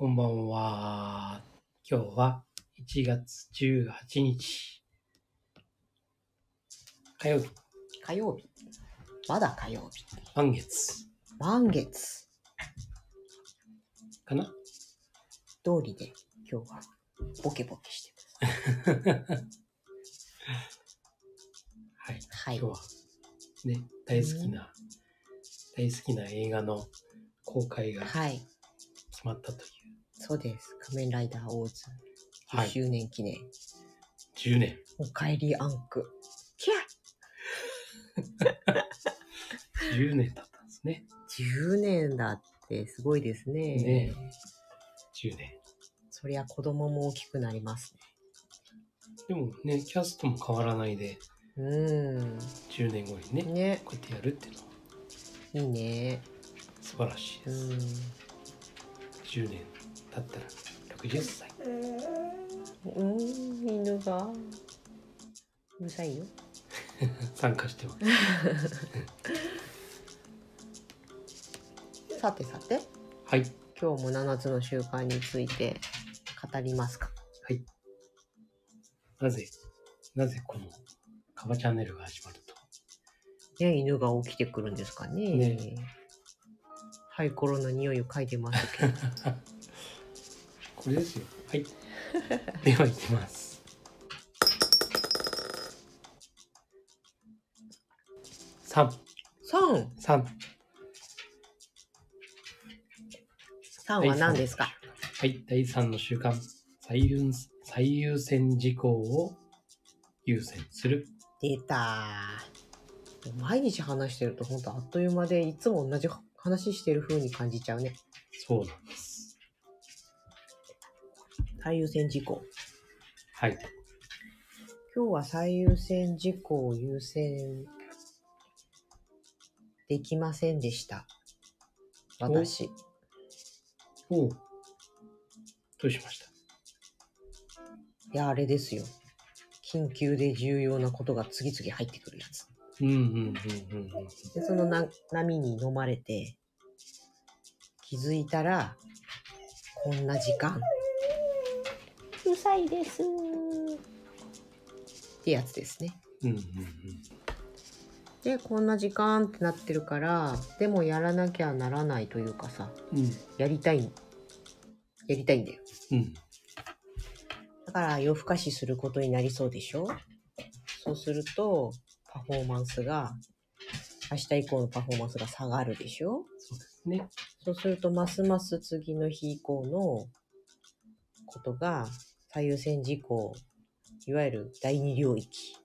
こんばんは。今日は1月18日。火曜日、火曜日。まだ火曜日。満月満月。かな？通りで今日はボケボケして はい、ます。はい。今日はね、大好きな、大好きな映画の公開が決はい。まったという、そうです。仮面ライダーオーズ10はい、周年記念。10年。おかえりアンク。キャ10年だったんですね。10年だってすごいですね。ね10年。そりゃ子供も大きくなりますでもね、キャストも変わらないで、ね。う10年後にね、ん。ね。こうやってやるっていうのはいいね。素晴らしいうです。ん。10年経ったら60歳。うん、犬が。うるさいよ。参加してます。さてさて、はい。今日も7つの習慣について語りますか。はい。なぜ、なぜこのカバチャンネルが始まると？ね、犬が起きてくるんですかね。ねサイコロの匂いを嗅いでますけど。これですよ。はい。では行きます。三、三、三。三は何ですか？はい。第三の習慣。最優最優先事項を優先する。出た毎日話してると本当あっという間でいつも同じ話してる風に感じちゃうね。そうなんです。最優先事項。はい。今日は最優先事項を優先できませんでした。私。おうどうしました？いや、あれですよ。緊急で重要なことが次々入ってくるやつ。うんうんうんうんうん。で、そのな波に飲まれて、気づいたら、こんな時間。うるさいです。ってやつですね。うんうんうん。で、こんな時間ってなってるから、でもやらなきゃならないというかさ、うんやりたい、やりたいんだよ。うん。だから夜更かしすることになりそうでしょ？そうすると、パフォーマンスが、明日以降のパフォーマンスが下がるでしょ？そうですね。そうすると、ますます次の日以降のことが最優先事項、いわゆる第二領域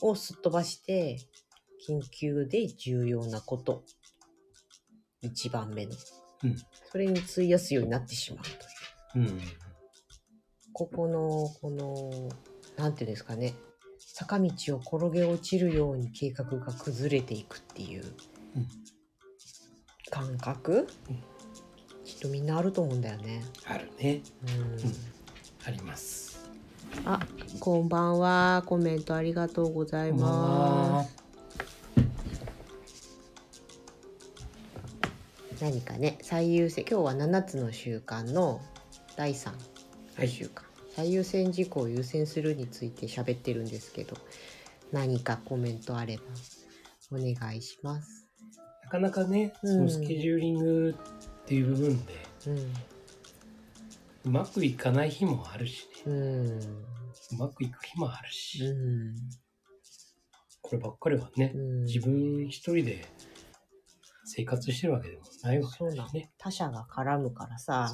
をすっ飛ばして、緊急で重要なこと、一番目の、うん。それに費やすようになってしまうという。うん。ここの、この、なんていうんですかね、坂道を転げ落ちるように計画が崩れていくっていううん。感覚、うん。きっとみんなあると思うんだよね。あるね。うんあります。あ、こんばんは。コメントありがとうございます。何かね、最優先、今日は7つの習慣の第3の習慣、最優先事項を優先するについて喋ってるんですけど、何かコメントあればお願いします。なかなかね、うんそのスケジューリングっていう部分で、うん。うまくいかない日もあるしね。うん。うまくいく日もあるし、うん。こればっかりはね、うん自分一人で生活してるわけでもないわけだしね。他者が絡むからさ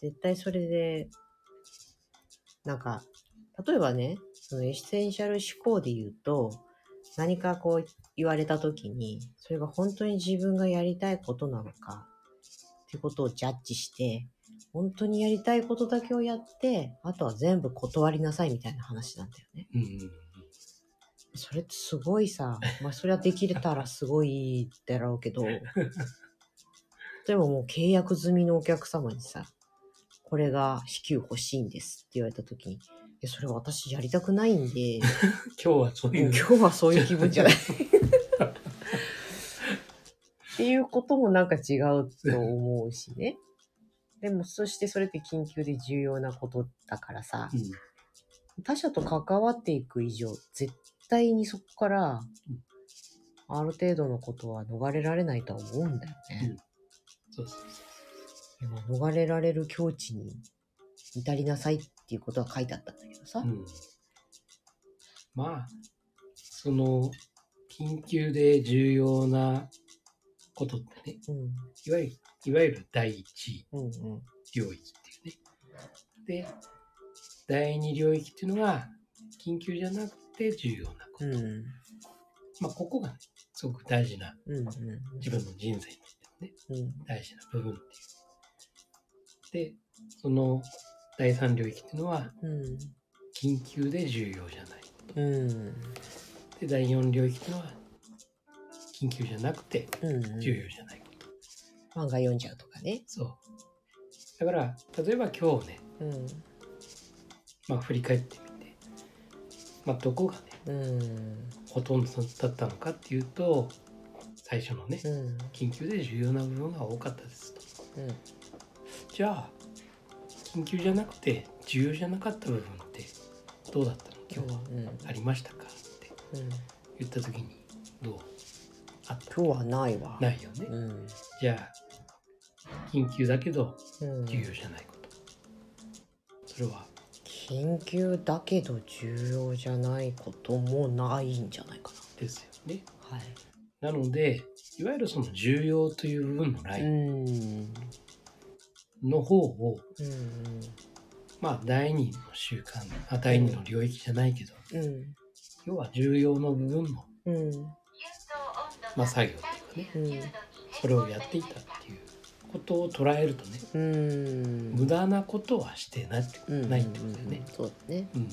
絶対それで、なんか、例えばね、そのエッセンシャル思考で言うと、何かこう言われた時に、それが本当に自分がやりたいことなのか、っていうことをジャッジして、本当にやりたいことだけをやって、あとは全部断りなさいみたいな話なんだよね。うんうんそれってすごいさ、まあそれはできれたらすごいだろうけど、でももう契約済みのお客様にさ、これが支給欲しいんですって言われた時に、いや、それ私やりたくないんで、今日はそういう今日はそういう気分じゃない。っていうこともなんか違うと思うしね。でも、そしてそれって緊急で重要なことだからさ、うん。他者と関わっていく以上、絶対にそこからうん、ある程度のことは逃れられないとは思うんだよね。そうそう逃れられる境地に至りなさいっていうことは書いてあったんだけどさ。うん。まあ、その、緊急で重要なことってね、うん。いわゆる、いわゆる第一。領域っていうね。で、第二領域っていうのが、緊急じゃなくて重要なこと。うん。まあ、ここがね、すごく大事な、うんうん。自分の人生にとってもね、うん。大事な部分っていう。で、その第三領域っていうのは、うん。緊急で重要じゃない。うん。で、第四領域っていうのは、緊急じゃなくてうん。重要じゃない。漫画読んじゃうとかね。そう。だから、例えば今日ね、うん。まあ振り返ってみて、まあどこがね、うん。ほとんどだったのかっていうと、最初のね、うん。緊急で重要な部分が多かったですと。うん。じゃあ、緊急じゃなくて重要じゃなかった部分ってどうだったの？今日はうん。ありましたか？ってうん。言った時にどう？あった？今日はないわ。ないよね。うん。じゃあ、緊急だけどうん。重要じゃないこと。それは、緊急だけど重要じゃないこともないんじゃないかですよね。な。はい。なので、いわゆるその重要という部分のラうインん。の方を、うん。まあ、第二の習慣、あ第二の領域じゃないけど、うん。要は重要の部分の、うん。まあ、作業というかね、うん。それをやっていたことを捉えるとね、うん。無駄なことはしてないってうんないってことだよね。そうだね。うん。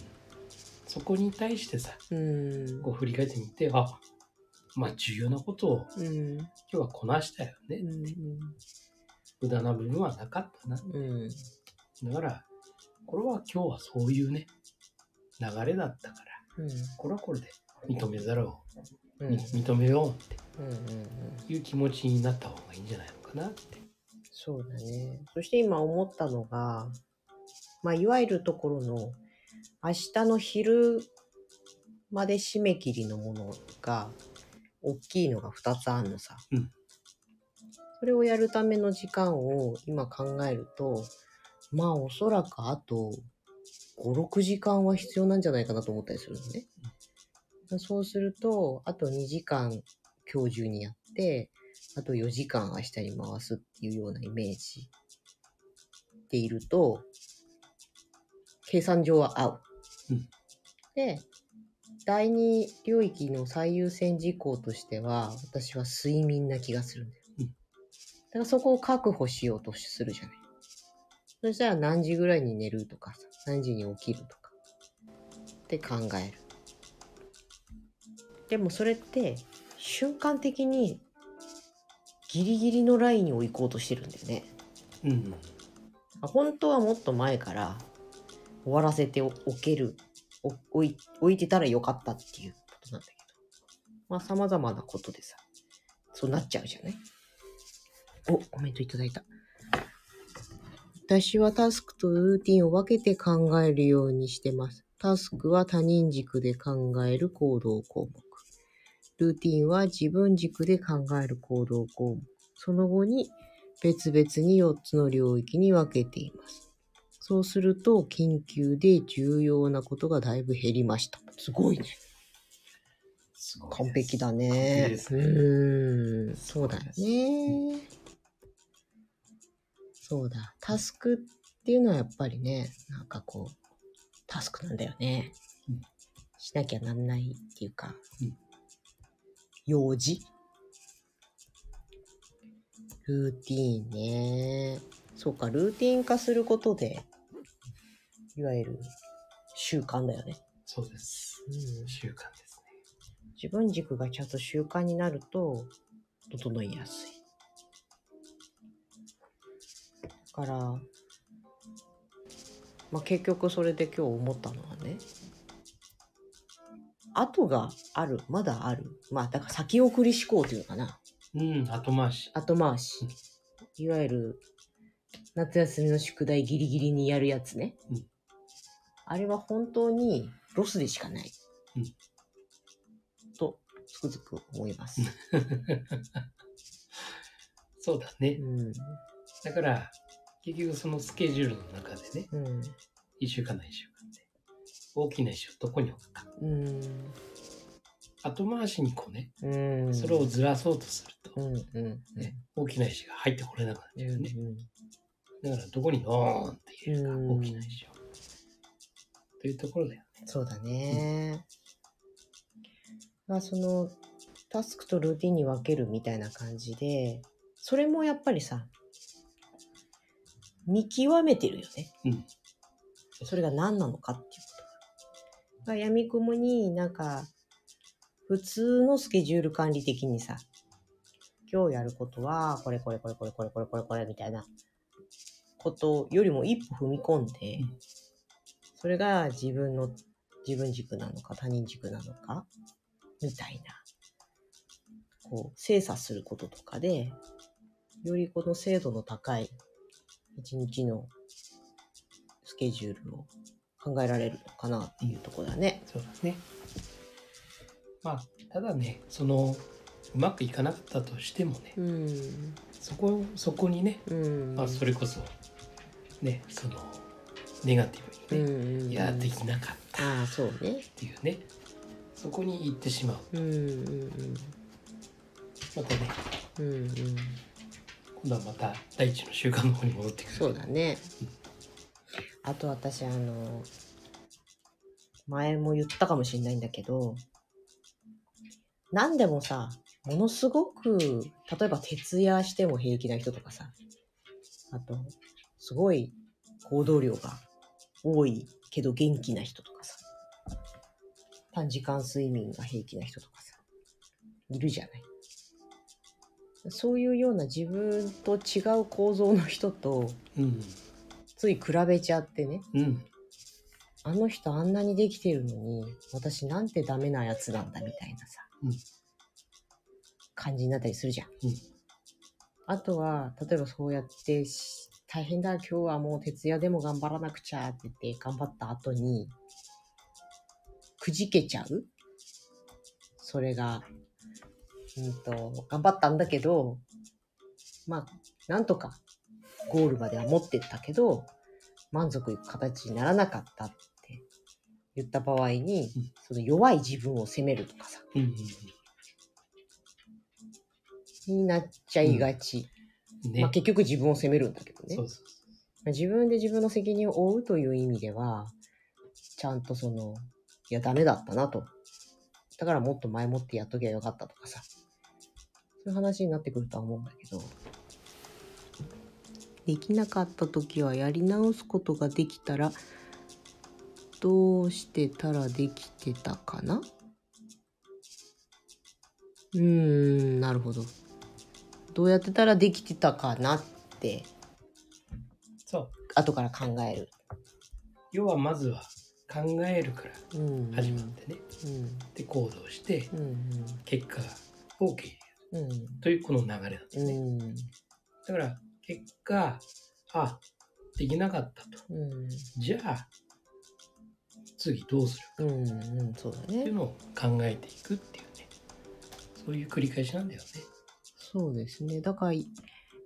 そこに対してさ、うん。こう振り返ってみて、あ、まあ重要なことをうん。今日はこなしたよね。うん。無駄な部分はなかったな。うん。だから、これは今日はそういうね、流れだったから、うん。これはこれで認めざるを、うん。み認めようってうん。うん。いう気持ちになった方がいいんじゃないのかなって。そうだね。そして今思ったのが、まあ、いわゆるところの、明日の昼まで締め切りのものが、大きいのが2つあるのさ。うんそれをやるための時間を今考えると、まあおそらくあと5、6時間は必要なんじゃないかなと思ったりするのね。そうすると、あと2時間今日中にやって、あと4時間明日に回すっていうようなイメージでいると、計算上は合う。うんで、第二領域の最優先事項としては、私は睡眠な気がするんだよ。うんだからそこを確保しようとするじゃない。そしたら何時ぐらいに寝るとかさ、何時に起きるとかって考える。でもそれって瞬間的にギリギリのラインに追い行こうとしてるんだよね。うん。あ本当はもっと前から終わらせておける、お置い置いてたらよかったっていうことなんだけど。まあ様々なことでさ、そうなっちゃうじゃない？お、コメントいただいた。私はタスクとルーティンを分けて考えるようにしてます。タスクは他人軸で考える行動項目。ルーティンは自分軸で考える行動項目。その後に別々に4つの領域に分けています。そうすると、緊急で重要なことがだいぶ減りました。すごいね。すごい完璧だ完ね。璧ですねうーん。そうだよね。そうだ。タスクっていうのはやっぱりね、なんかこう、タスクなんだよね。うんしなきゃなんないっていうか、うん用事ルーティーンね。そうか、ルーティン化することで、いわゆる習慣だよね。そうです。うん習慣ですね。自分軸がちゃんと習慣になると整いやすい。だから、まあ、結局それで今日思ったのはね、後がある、まだある。まあ、だから先送り思考というのかな。うん、後回し。後回し。いわゆる、夏休みの宿題ギリギリにやるやつね。うんあれは本当にロスでしかない。うんと、つくづく思います。そうだね。うん。だから、結局そのスケジュールの中でね、うん。1週間の1週間で、大きな石をどこに置くか。うん。後回しにこうね、うん。それをずらそうとすると、うん。うん。ね、大きな石が入ってこれなくなっうん。ちゃうよね。うん。だからどこにドーンって入れるか、うん大きな石を。というところだよね。そうだね。まあそのタスクとルーティンに分けるみたいな感じで、それもやっぱりさ、見極めてるよね。うん。それが何なのかっていう。やみくもになんか、普通のスケジュール管理的にさ、今日やることは、これこれこれこれこれこれこれこれみたいなことよりも一歩踏み込んで、それが自分の、自分軸なのか他人軸なのか、みたいな、こう、精査することとかで、よりこの精度の高い一日のスケジュールを考えられるのかなっていうところだね。そうだね。まあ、ただね、その、うまくいかなかったとしてもね、うん。そこ、そこにね、うん。まあ、それこそ、ね、その、ネガティブにね、うんうん。いや、できなかったああ、そうね。っていうね、そこに行ってしまう。うんうんまたね、うん。うんうん。今度はまた第一の習慣の方に戻ってくる。そうだね。あと私、あの、前も言ったかもしれないんだけど、何でもさ、ものすごく、例えば徹夜しても平気な人とかさ、あと、すごい行動量が多いけど元気な人とかさ、短時間睡眠が平気な人とかさ、いるじゃない。そういうような自分と違う構造の人とうん。つい比べちゃってね、うん。あの人あんなにできてるのに、私なんてダメなやつなんだみたいなさ、うん。感じになったりするじゃん。うん。あとは、例えばそうやってし、大変だ、今日はもう徹夜でも頑張らなくちゃって言って頑張った後に、くじけちゃう？それが、うんと、頑張ったんだけど、まあ、なんとかゴールまでは持ってったけど、満足いく形にならなかったって言った場合に、うんその弱い自分を責めるとかさ、うん。になっちゃいがち。うん。ね。まあ結局自分を責めるんだけどね。そうそうまあ自分で自分の責任を負うという意味では、ちゃんとその、いや、ダメだったなと。だからもっと前もってやっときゃよかったとかさ。そういう話になってくるとは思うんだけど。できなかった時はやり直すことができたら、どうしてたらできてたかな？うーん、なるほど。どうやってたらできてたかなって、そう。後から考える。要はまずは考えるからうん始まってね。うんで、行動して、うん結果を受け入れるうんというこの流れなんですね。うんだから、結果、あ、できなかったと。うんじゃあ、次どうするかうんうんそうだねっていうのを考えていくっていうね。そういう繰り返しなんだよね。そうですねだから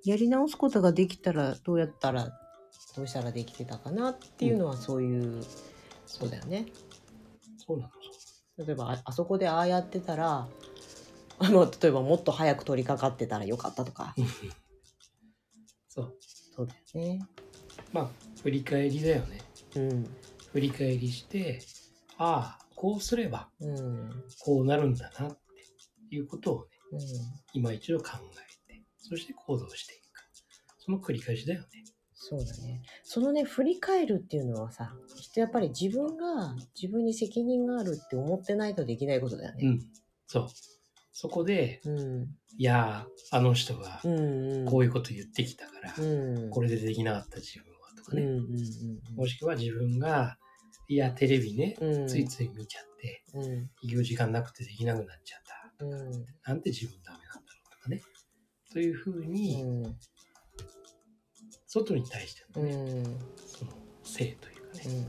やり直すことができたらどうやったらどうしたらできてたかなっていうのはそういうそうだよねそうなの。例えばああそこでああやってたらあの例えばもっと早く取り掛かってたらよかったとかそう。だよねまあ、振り返りだよね。うん振り返りして、ああ、こうすればうんこうなるんだなっていうことをね、うん今一度考えて、そして行動していく。その繰り返しだよね。そうだね。そのね、振り返るっていうのはさ、きっとやっぱり自分が自分に責任があるって思ってないとできないことだよね。うん。そう。そこで、うん。いやー、あの人が。こういうこと言ってきたから、うん。これでできなかった自分はとかね。もしくは自分が、いや、テレビね、うん。ついつい見ちゃって、うん。営業時間なくてできなくなっちゃった。うん。なんて自分ダメなんだろうとかかね。というふうに、うん外に対してのね、その性というかね。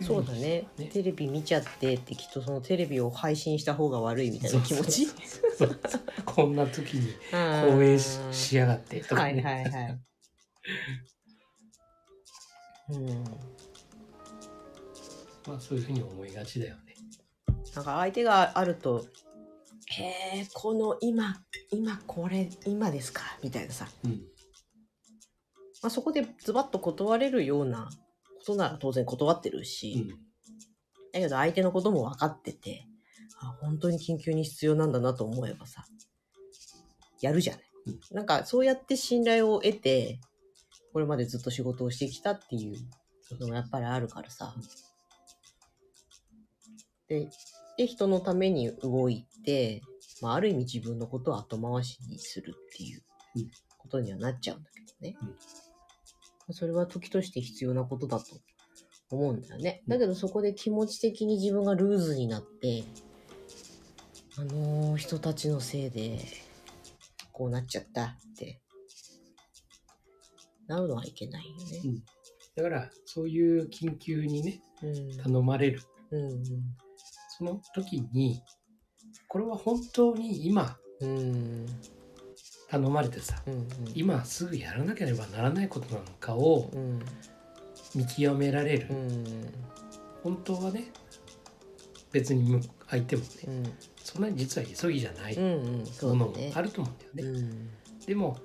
うんそうだねねテレビ見ちゃってってきっとそのテレビを配信した方が悪いみたいな気持ち？こんな時に放放映ししやがってとかね。はいはいはい。うん、まあそういうふうに思いがちだよね。なんか相手があると「へえこの今今これ今ですか」みたいなさ、うん。まあ、そこでズバッと断れるようなことなら当然断ってるうし、ん。だけど相手のことも分かっててあ本当に緊急に必要なんだなと思えばさやるじゃない、うん。なんかそうやって信頼を得てこれまでずっと仕事をしてきたっていうのもやっぱりあるからさ。でで人のために動いて、まあ、ある意味自分のことを後回しにするっていううん。ことにはなっちゃうんだけどね、うんそれは時として必要なことだと思うんだよね。うんだけどそこで気持ち的に自分がルーズになって、あの人たちのせいで、こうなっちゃったって、なるのはいけないよね。だからそういう緊急にね、うん。頼まれる。うん。その時に、これは本当に今うん。頼まれてさ、うん。今すぐやらなければならないことなのかをうん。見極められる。うん。本当はね、別に相手もね、うん。そんなに実は急ぎじゃないもの。もあると思うんだよね。うん。でも、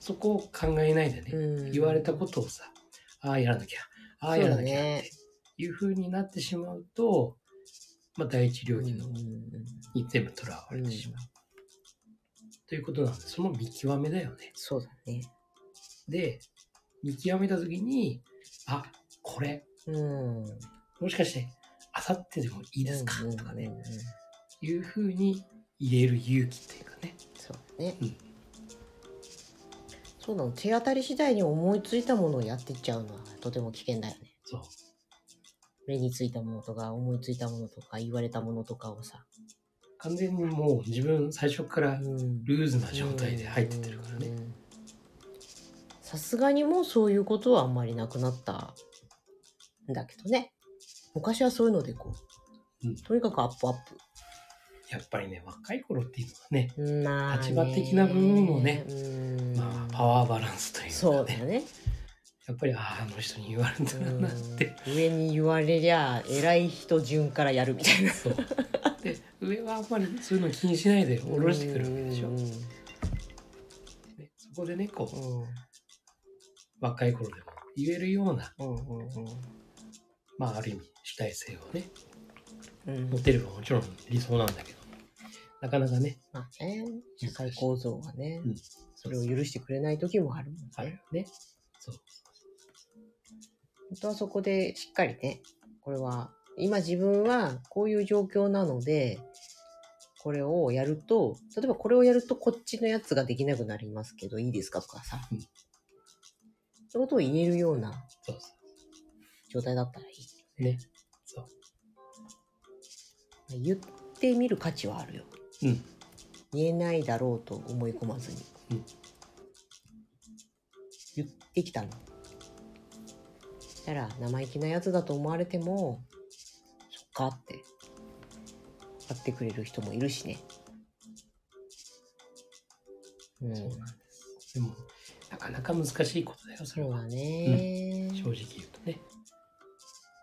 そこを考えないでね、うん言われたことをさ、ああやらなきゃ、ああやらなきゃっていう風になってしまうと、まあ、第一領域のうんに全部とらわれてしまう。ということなんで、その見極めだよね。そうだね。で、見極めたときに、あ、これ、うん。もしかして、あさってでもいいですか、うんとかねうん、うんいう風に言える勇気っていうかね。そうだね。うんそうなの。手当たり次第に思いついたものをやってっちゃうのはとても危険だよね。そう。目についたものとか、思いついたものとか、言われたものとかをさ。完全にもう自分最初からうんルーズな状態で入ってってるからね。うんさすがにもうそういうことはあんまりなくなったんだけどね。昔はそういうのでこう、うんとにかくアップアッやっぱりね、若い頃っていうのはね、立場的な部分もねうんまあ、パワーバランスというかね、そうだね。やっぱり、ああ、あの人に言われたなって。うん上に言われりゃ偉い人順からやるみたいなそう。で、上はあんまりそういうの気にしないで下ろしてくるわけでしょ。うんね、そこでね、こう、うん。若い頃でも言えるような、まあ、ある意味主体性をね、うん。持てればもちろん理想なんだけど、なかなかね、まあね社会構造はね、うん。それを許してくれない時もあるもんね。あるよね。そう。本当はそこでしっかりねこれは今自分はこういう状況なのでこれをやると例えばこれをやるとこっちのやつができなくなりますけどいいですかとかさ、うんそういうことを言えるような状態だったらいい。う。ね。そう。言ってみる価値はあるよ。うん。言えないだろうと思い込まずに。うん言ってきたの。したら生意気なやつだと思われても、かって、買ってくれる人もいるしね。うん。そうなんです。でも、なかなか難しいことだよ、それはそうだ。ね、正直言うとね。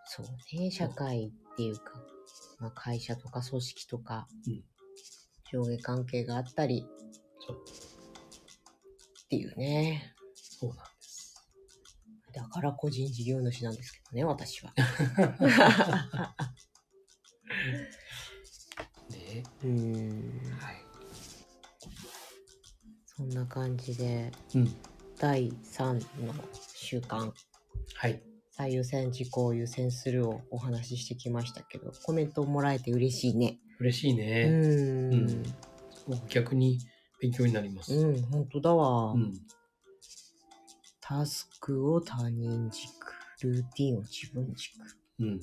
そうね、社会っていうか、まあ、会社とか組織とか、うん上下関係があったりそう。っていうね。そうなんです。だから個人事業主なんですけどね、私は。うん。はい。そんな感じで、うん。第3の習慣、はい。最優先事項を優先するをお話ししてきましたけど、コメントをもらえて嬉しいね。嬉しいうね。ん。うん逆に勉強になります。うん、本当だわ。うん。タスクを他人軸、ルーティンを自分軸。うん。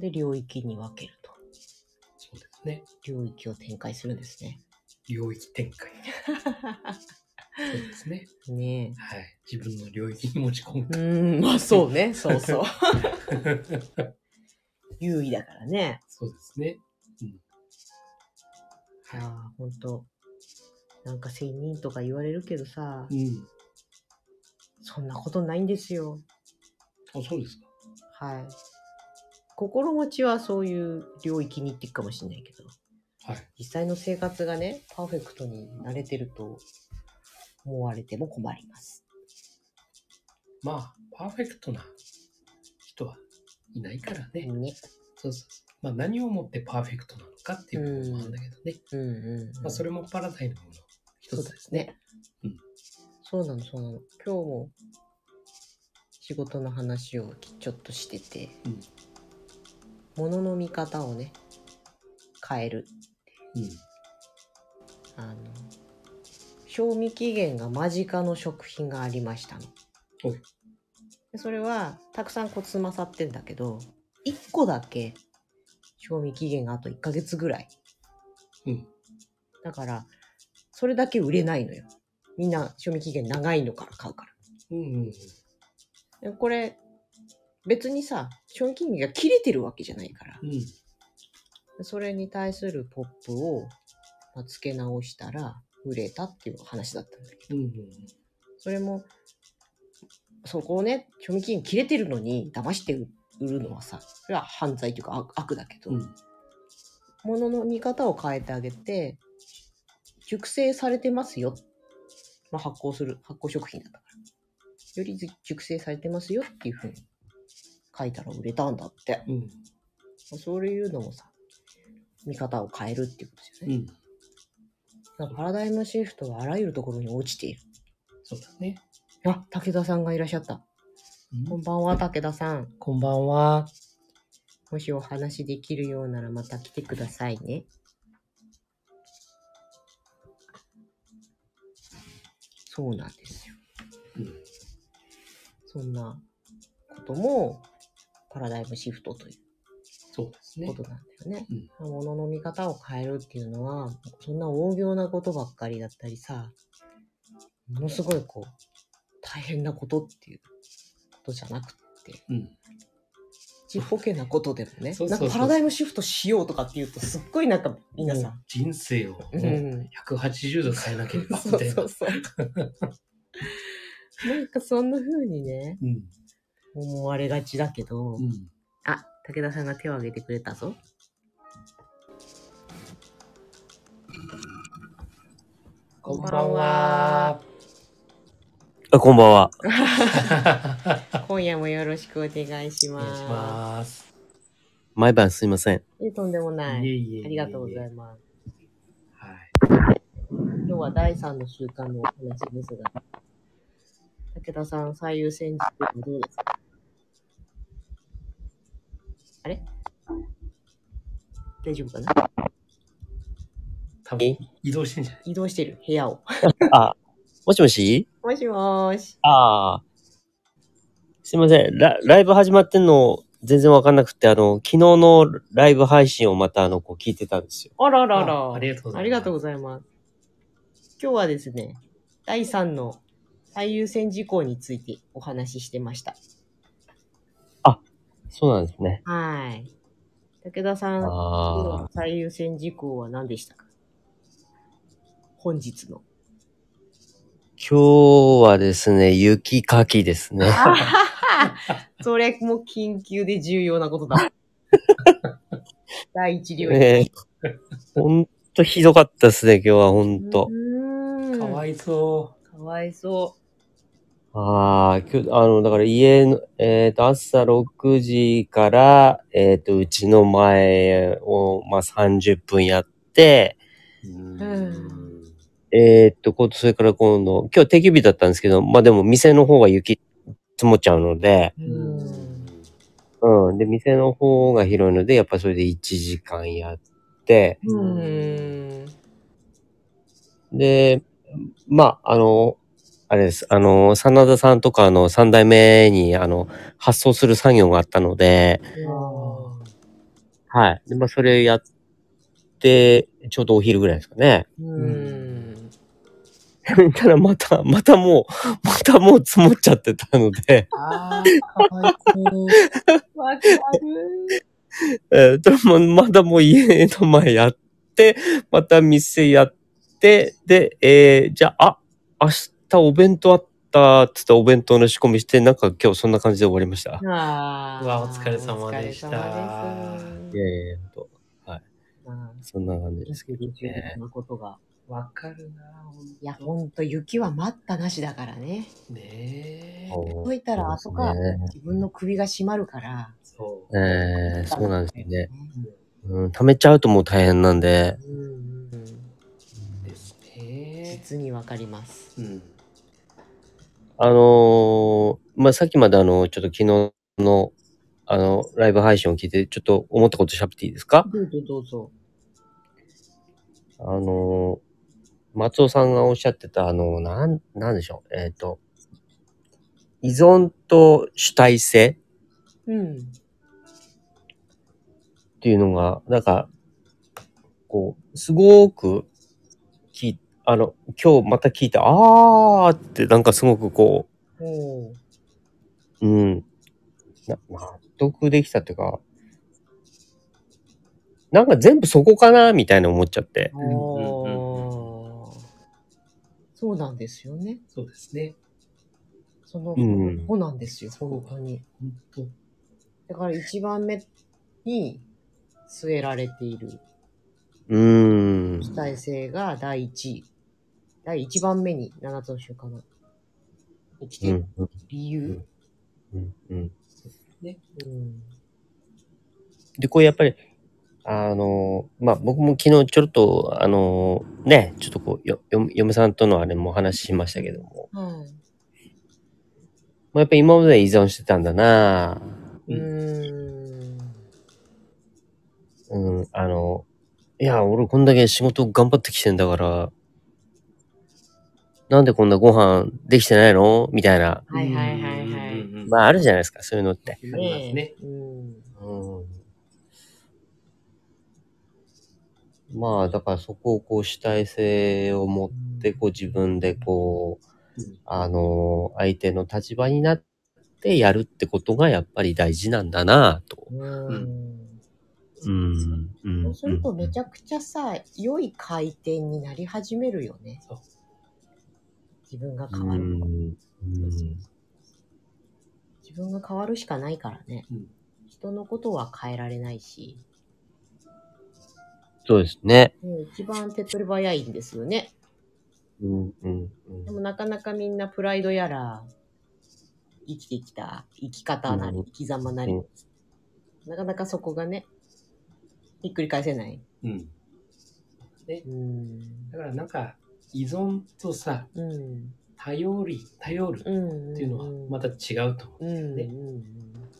で、領域に分けると。ね。領域を展開するんですね。領域展開。そうですね。ねはい。自分の領域に持ち込むえ。う。ーん、まあそうね。そうそう。優位だからね。そうですね。うん。いやー、ほんと。なんか仙人とか言われるけどさう、ん。そんなことないんですよ。あ、そうですか。はい。心持ちはそういう領域に行っていくかもしれないけど、はい。実際の生活がね、パーフェクトに慣れてると思われても困ります。まあ、パーフェクトな人はいないからね。ね。そうそうそう。まあ、何をもってパーフェクトなのかっていう部分もあるんだけどね。うんうん、うん。まあ、それもパラダイムの一つですね。うんそうなの、そうなの。今日も仕事の話をちょっとしてて、うん物の見方をね、変える。うん。あの、賞味期限が間近の食品がありましたの。それは、たくさんこう積まさってんだけど、1個だけ賞味期限があと1ヶ月ぐらい。うん。だから、それだけ売れないのよ。みんな賞味期限長いのから買うから。うんうん。でこれ、別にさ、賞味期限が切れてるわけじゃないから。うん。でそれに対するポップを、まあ、付け直したら売れたっていう話だったんだけど、うんうん。それも、そこをね、賞味期限切れてるのに騙して売るのはさ、それは犯罪というか悪悪だけど、うん。物の見方を変えてあげて、熟成されてますよ。まあ、発酵する、発酵食品だったから。より熟成されてますよっていうふうに書いたら売れたんだって。うん。まあそういうのもさ、見方を変えるっていうことですよね。うん。パラダイムシフトはあらゆるところに落ちている。そうだね。あ、武田さんがいらっしゃった。こんばんは、武田さん。こんばんは。もしお話できるようならまた来てくださいね。そうなんですよ。うん。そんなことも、パラダイムシフトといそうですねうこ。となんだよね。うん。物の見方を変えるっていうのは、そんな大行なことばっかりだったりさ、ものすごいこう、大変なことっていうことじゃなくって、うん。ちっぽけなことでもね、そうそうそうなんかパラダイムシフトしようとかっていうと、すっごいなんか皆さもう人生をもん、ううん。180度変えなければみそうたいな。そうそう。なんかそんな風にね、うん。思われがちだけど、うん。あ、武田さんが手を挙げてくれたぞ。こんばんは。あ、こんばんは。今夜もよろしくお願いしまお願いします。毎晩すいません。す。えとんでもないい。えいえ。ありがとうございまます。す。はい。今日は第3の習慣のお話ですが、武田さん、最優先事項はどうですかあれ？大丈夫かな？多分移動してんじゃない？移動してる、部屋を。あ、もしもし？もしもーし。ああ。すいません。ラライブ始まってんの全然わかんなくて、あの、昨日のライブ配信をまたあの、こう聞いてたんですよ。あららら。あありがとうございますありがとうございます。今日はですね、第3の最優先事項についてお話ししてました。そうなんですね。はい。武田さん、の最優先事項は何でしたか？本日の。今日はですね、雪かきですね。それも緊急で重要なことだ。第一領域。ええほんとひどかったですね、今日はほんと。うーんかわいそかわいそああ、今日、あの、だから家の、えっ、と、朝6時から、えっ、と、うちの前を、まあ、30分やって、う。んえっ、と、こそれから今度、今日定休日だったんですけど、まあでも店の方が雪積もっちゃうので、う。うんん。うん。で、店の方が広いので、やっぱそれで1時間やって、うーん。で、まあ、あの、あれです。あの、真田さんとかの三代目に、あの、発送する作業があったので、はい。で、まあ、それやって、ちょうどお昼ぐらいですかね。うん。ただまた、またもう、またもう積もっちゃってたので、ああ、最高。わかる。えー、ともうまだもう家の前やって、また店やって、で、えー、じゃあ、あ、明日お弁当あったっつってお弁当の仕込みして、なんか今日そんな感じで終わりました？ああ。うわお疲れ様でしたお疲れ様ですいやいや、とまあそんな感じですけどね。のことが。わかるないや、ほんと雪は待ったなしだからね。ねえ。ほいたら後からね自分の首が締まるから。そう。えー、そうなんですよね。うんうん、溜めちゃうともう大変なんで、うんうんうん。ですね。実にわかります。うん。あのーまあ、さっきまであの、ちょっと昨日の、あの、ライブ配信を聞いて、ちょっと思ったこと喋っていいですか？どうぞどうぞ。あのー松尾さんがおっしゃってた、あの、なん、なんでしょう？えっ、と、依存と主体性？うん。っていうのが、なんか、こう、すごく、き、あの、今日また聞いて、あーって、なんかすごくこおーう、うん、な、納得できたっていうか、なんか全部そこかなみたいな思っちゃって。んうんうんおーそうなんですよね。そうですね。その、うんそうなんですよ、本当に。本当。だから一番目に据えられているうーん。主体性が第一位。第一番目に7つの習慣の生きてるうん、うん、理由。うん、うん。ね。うん。で、これやっぱり、あの、まあ、僕も昨日ちょろっと、あの、ね、ちょっとこう、よ、よ嫁さんとのあれもお話ししましたけども、はい。まあ、やっぱり今まで依存してたんだなうーん。うん、あの、いや、俺こんだけ仕事頑張ってきてんだから、なんでこんなご飯できてないの？みたいな。はいはいはいはい。まあ、あるじゃないですか、そういうのって。ありますね。うん。うん。まあ、だからそこをこう主体性を持って、こう自分でこう、うんあの、相手の立場になってやるってことがやっぱり大事なんだなと。うん。うん。うん。そうするとめちゃ、ゃくちゃさ、良い回転になり始めるよね。そう自分がうん。変わる。うん。自分が変わるしかないからね。うん人のことは変えられないし。そうですね。うん一番手っ取り早いんですよね。うん。うん。でもなかなかみんなプライドやら、生きてきた生き方なり、うん生き様なり、うんなかなかそこがね、ひっくり返せない。うん。うん。だからなんか、依存とさ、うん。頼り、頼るっうん。ていうのはまた違うと思う。うん。ねうん。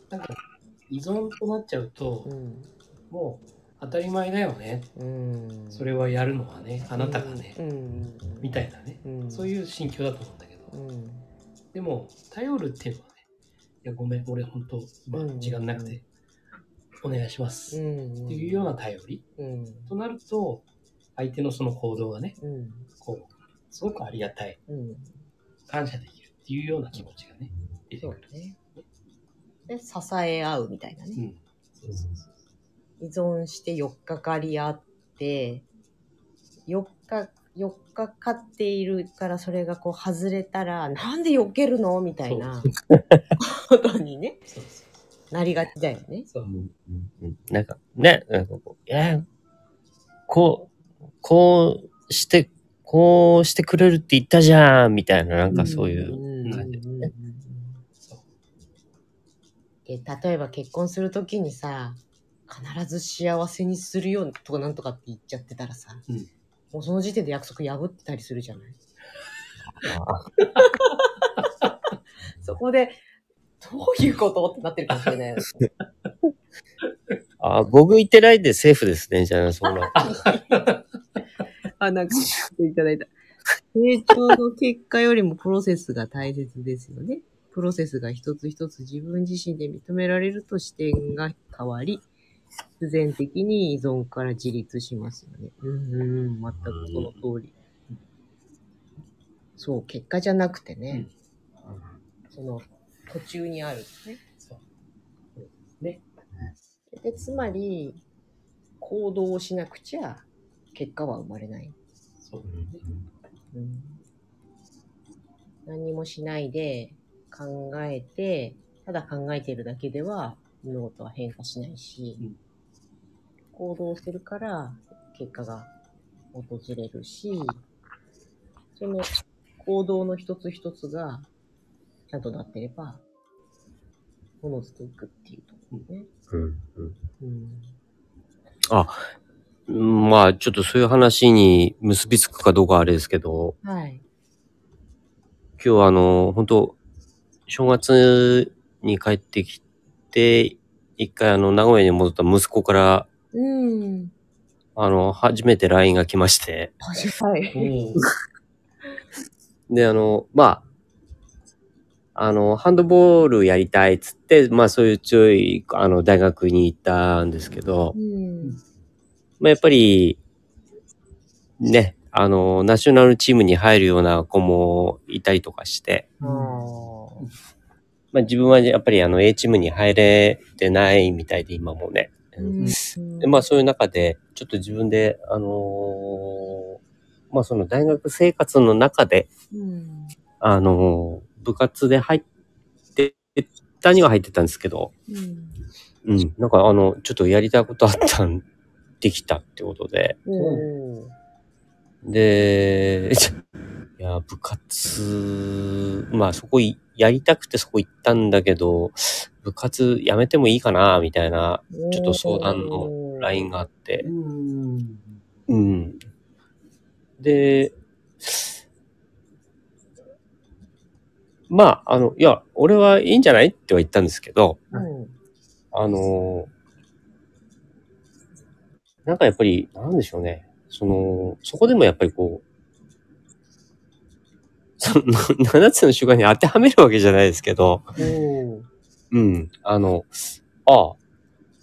なんか、依存となっちゃうとう、ん。もう当たり前だよね。うん。それはやるのはね、あなたがね、うん。みたいなね。うん。そういう心境だと思うんだけど。うん。でも、頼るっていうのはね、いや、ごめん、俺本当、今うん時間なくて、お願いします。うん。っていうような頼りうん。となると、相手のその行動がね、うん。こう、すごくありがたい、うん。感謝できるっていうような気持ちがね、出てそくる。うね。で、支え合うみたいなね。うん。そうそうそう依存して4日かり合って、4日、4日かっているからそれがこう外れたら、なんで避けるのみたいなことにね、なりがちだよね。そう。うんうんなんか、ね、なんかこう、えーこう、こうして、こうしてくれるって言ったじゃんみたいな、なんかそういう。うん感じで例えば結婚するときにさ、必ず幸せにするようとかなんとかって言っちゃってたらさ、うん。もうその時点で約束破ってたりするじゃない？そこで、どういうこと？ってなってるかもしれない。あ、僕言ってないんでセーフですね、じゃあ、そんな。あ、なんか、いただいた。成長の結果よりもプロセスが大切ですよね。プロセスが一つ一つ自分自身で認められると視点が変わり、必然的に依存から自立しますよね。うん、うん、全くその通り。そう、結果じゃなくてね、その途中にあるね。そう。ね。で、つまり、行動をしなくちゃ結果は生まれない。そうですね。うん、何もしないで考えて、ただ考えているだけでは物事は変化しないし、うん行動するから結果が訪れるし、その行動の一つ一つがちゃんとなってれば、おのずといくっていうとね。うんうんうん。うんまあ、ちょっとそういう話に結びつくかどうかはあれですけど、はい。今日はあの、本当正月に帰ってきて、一回あの、名古屋に戻った息子から、うん。あの、初めて LINE が来まして、はい。で、あの、まあ、あの、ハンドボールやりたいっつって、まあそういう強い、あの、大学に行ったんですけどう、ん。まあやっぱり、ね、あの、ナショナルチームに入るような子もいたりとかして、ああ。まあ自分はやっぱりあの A チームに入れてないみたいで今もね。うんでまあそういう中で、ちょっと自分で、あのーまあその大学生活の中で、うん。あのー部活で入ってたには入ってたんですけど、うん。うん、なんかあの、ちょっとやりたいことあったん、できたってことで、で、いや、部活、まあそこいやりたくてそこ行ったんだけど、部活やめてもいいかな、みたいなちょっと相談の LINE があって、うん。うん。で、まあ、あの、いや、俺はいいんじゃないっては言ったんですけど、うん。あのなんかやっぱり、なんでしょうね。その、そこでもやっぱりこう、その、7つの習慣に当てはめるわけじゃないですけど、うん。あの、ああ、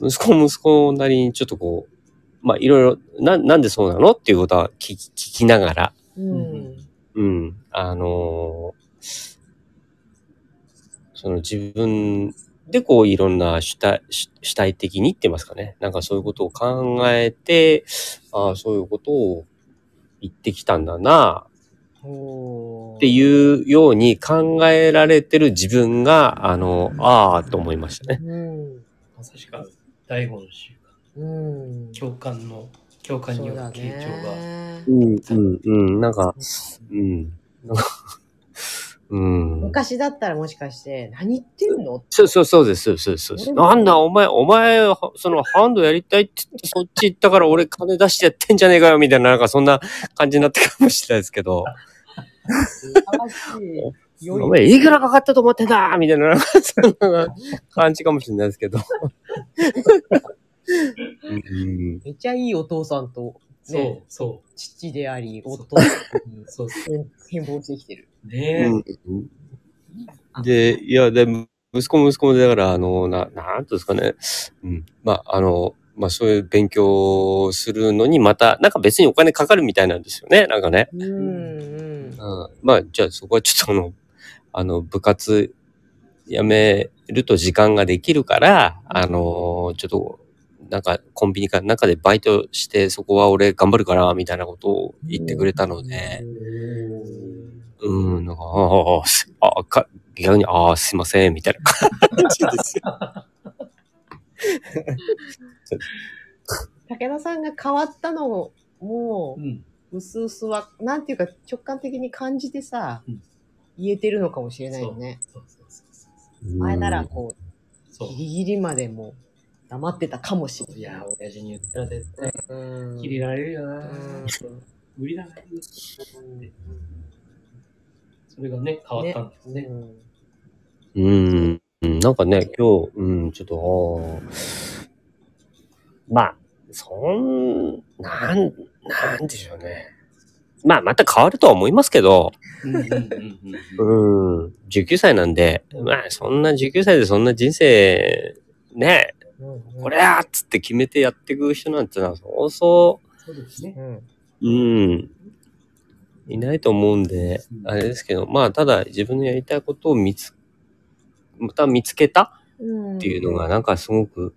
息子息子なりにちょっとこう、まあいろいろ、な、なんでそうなのっていうことは聞き、聞きながら、うん。うん。あのその自分でこういろんな主体、主主体的にって言いますかね。なんかそういうことを考えて、ああ、そういうことを言ってきたんだな、っていうように考えられてる自分が、あの、ああ、と思いましたね。うん。まさしく第五の習慣。うん。共感の、共感による傾聴が。ねうん、うん、うん。なんか、うん。なんかうん。昔だったらもしかして、何言ってんの？そうそうそうです、そうそうなんだ、お前、お前、そのハンドやりたいって言って、そっち行ったから俺金出してやってんじゃねえかよ、みたいな、なんかそんな感じになってかもしれないですけど、お前、いくらかかったと思ってんだみたいな、なんかそんな感じかもしれないですけど。うんめっちゃいいお父さんと、そうね、、そ父であり、夫にう。そうそう。変貌してきてる。ねうんで、いや、で、息子も息子も、だから、あの、な、なんとですかね。うん。まあ、あの、まあ、そういう勉強をするのに、また、なんか別にお金かかるみたいなんですよね。なんかね。うん、うん。うん。まあ、じゃあそこはちょっとあの、あの、部活やめると時間ができるから、あの、ちょっと、なんかコンビニかなんかでバイトして、そこは俺頑張るから、みたいなことを言ってくれたので、うん、なんか、ああ、すあ、か、逆に、ああ、すいません、みたいな感じですよ。武田さんが変わったのもう、ん。うすうすは、なんていうか直感的に感じてさ、うん言えてるのかもしれないよね。前ならこそうう、ギリギリまでも黙ってたかもしれない。いや、親父に言ったら絶対うん。切れられるよなうん。無理だな。それがね、変わったんですね。うん。うん、なんかね、今日、うん、ちょっと、まあ、そん、なん、なんでしょうね。まあ、また変わるとは思いますけど、うんうんうんうんうん、19歳なんで、まあ、そんな19歳でそんな人生、ね、これやっつって決めてやっていく人なんてのは、そうそそうですね。うん。いないと思うんで、うんあれですけど、まあ、ただ自分のやりたいことを見つ、また見つけたうん。っていうのが、なんかすごく、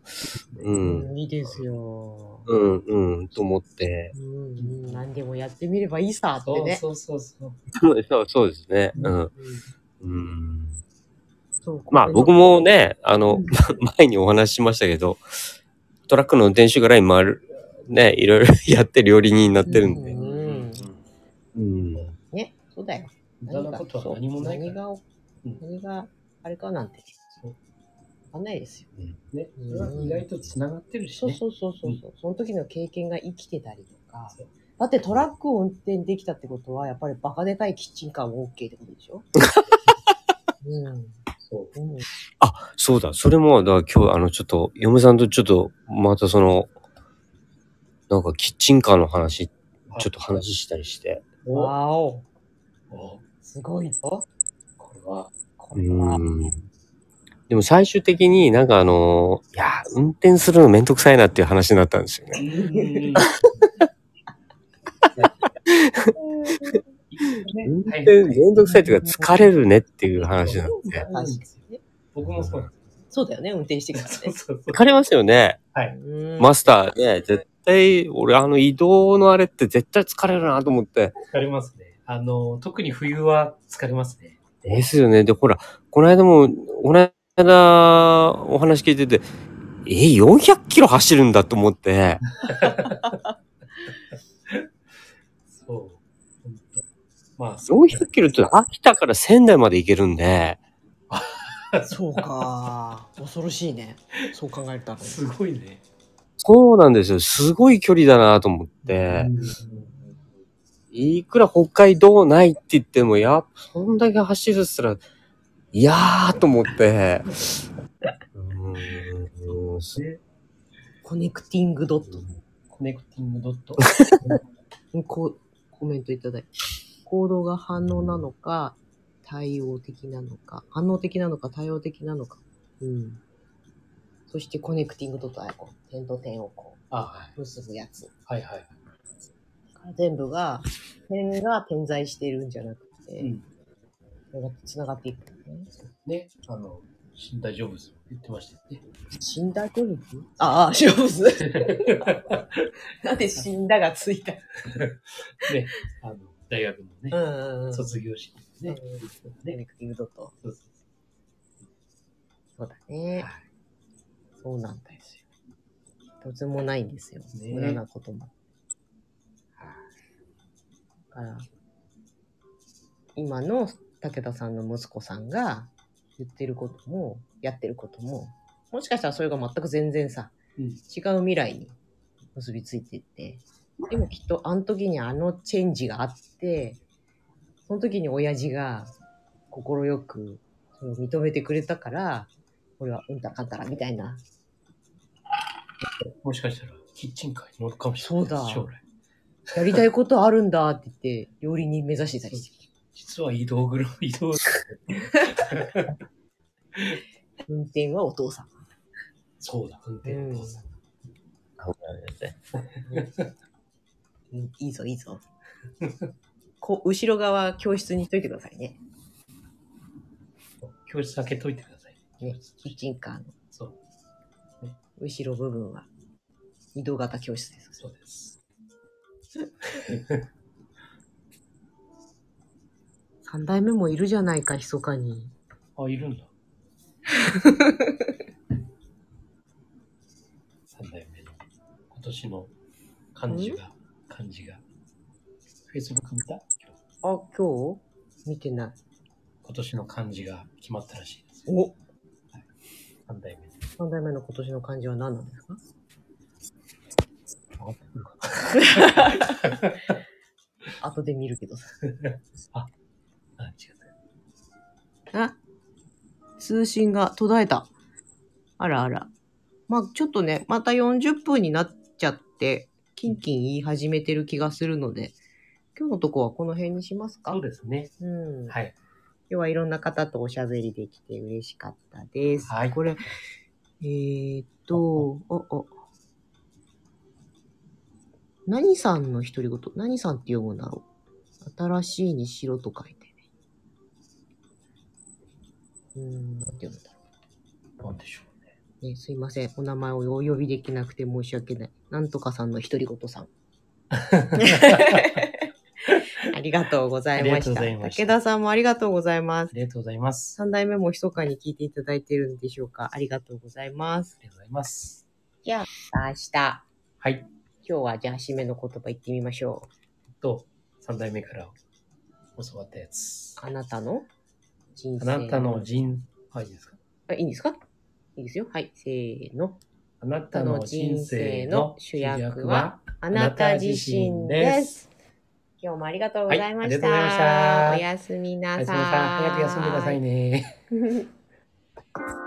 う、うんん。いいですよ。うん、うん、と思って、うんうん。何でもやってみればいいさってね。そうそうそうそう。そうそうですね。うん。うんまあ僕もね、あのうん、前にお話ししましたけど、トラックの運転手ぐらい回る、ね、いろいろやって料理人になってるんで。そうだよ。無駄なことは何もないから。何が、うん何があれかなんて、わかんないですよ。ね。それは意外と繋がってるしね。そうそうそうそうそう、その時の経験が生きてたりとか。だってトラックを運転できたってことは、やっぱりバカでかいキッチンカーも OK ってことでしょ？うん。そう。うん。そうだ、それも、だから今日、あの、ちょっと、嫁さんとちょっと、またその、なんかキッチンカーの話、ちょっと話したりして。おわお。おすごいぞ。これは、うこれは。ん。でも最終的になんかあの、いや、運転するのめんどくさいなっていう話になったんですよね。うん。運転めん。どくさいっていうか疲れるねっていう話になって。確かにね。僕もそうなん。ですそうだよね、運転してくださそうそうそう。疲れますよね。はい。い。マスターね、絶対、俺あの移動のあれって絶対疲れるなと思って。疲れますね。あの、特に冬は疲れますね。ですよね。で、ほら、この間も、この間、お話聞いてて、え、400キロ走るんだと思って、そう。まあ、そう。400キロって秋田から仙台まで行けるんで、そうか。恐ろしいね。そう考えたら。すごいね。そうなんですよ。すごい距離だなと思って、いくら北海道ないって言っても、やそんだけ走るっつったら、いやーと思って、うーんすConnecting dot。Connecting dot。こう、コメントいただいて。行動が反応なのか、対応的なのか、反応的なのか、対応的なのか。うん。そして connecting dot アイコン。点と点をこあ、はう、結ぶやつ。い。はいはい。全部が、点が点在してるんじゃなくて、うんそれが繋がっていくね。ね、あの、死んだジョブズも言ってましたよね。死んだジョブズ？ああ、ジョブズ。なんで死んだがついた？ね、あの、大学のね、うんうんうん。卒業式でね。コねネクティングドット。そうだね。はいそうなんですよ。とてもないんですよ。ね無駄なことも。だから、今の武田さんの息子さんが言ってることも、やってることも、もしかしたらそれが全く全然さ、うん違う未来に結びついていって、でもきっとあの時にあのチェンジがあって、その時に親父が快くそれを認めてくれたから、俺はうんたかんたらみたいな。もしかしたら、キッチンカーに乗るかもしれない。そうだ将来。やりたいことあるんだって言って、料理人目指してたりして。実は移動グル 移動。運転はお父さん。そうだ、運転のお父さん。うんいいぞ、いいぞ。こう、後ろ側、教室にしといてくださいね。教室開けといてください。ね、キッチンカーのそう、後ろ部分は、移動型教室です。そうです。三代目もいるじゃないか、密かに。あ、いるんだ。三代目の今年の漢字が、漢字が。Facebook 見た？今日あ、今日見てない。今年の漢字が決まったらしいです。お三代目。三代目の今年の漢字は何なんですか？後で見るけどさ。あ、違った。あ通信が途絶えた。あらあら。まあちょっとね、また40分になっちゃって、キンキン言い始めてる気がするので、今日のとこはこの辺にしますか？そうですね。うん。はい。今日はいろんな方とおしゃべりできて嬉しかったです。はいこれ、えーっと、あ、あ。何さんの独り言？何さんって読むんだろう？新しいに白と書いてね。うーん、なんて読むんだろなんでしょうね。う。ね、すいません。お名前をお呼びできなくて申し訳ない。なんとかさんの独り言さん。ありがとうございました。ありがとうございました武田さんもありがとうございますあ。りがとうございます。三代目も密かに聞いていただいているんでしょうかありがとうございます。ありがとうございます。じゃあ、明日。はい。今日はじゃあ締めの言葉言ってみましょう。と、三代目から教わったやつ。あなたの人あ生なたの人、はい、いいですか？あ、いいんですか？いいですよ。はい、せーの。あなたの人生の主役は、あなた自身です。今日もありがとうございました。はいしたおやすみなさい。おやすみなさい。早く休んでくださいね。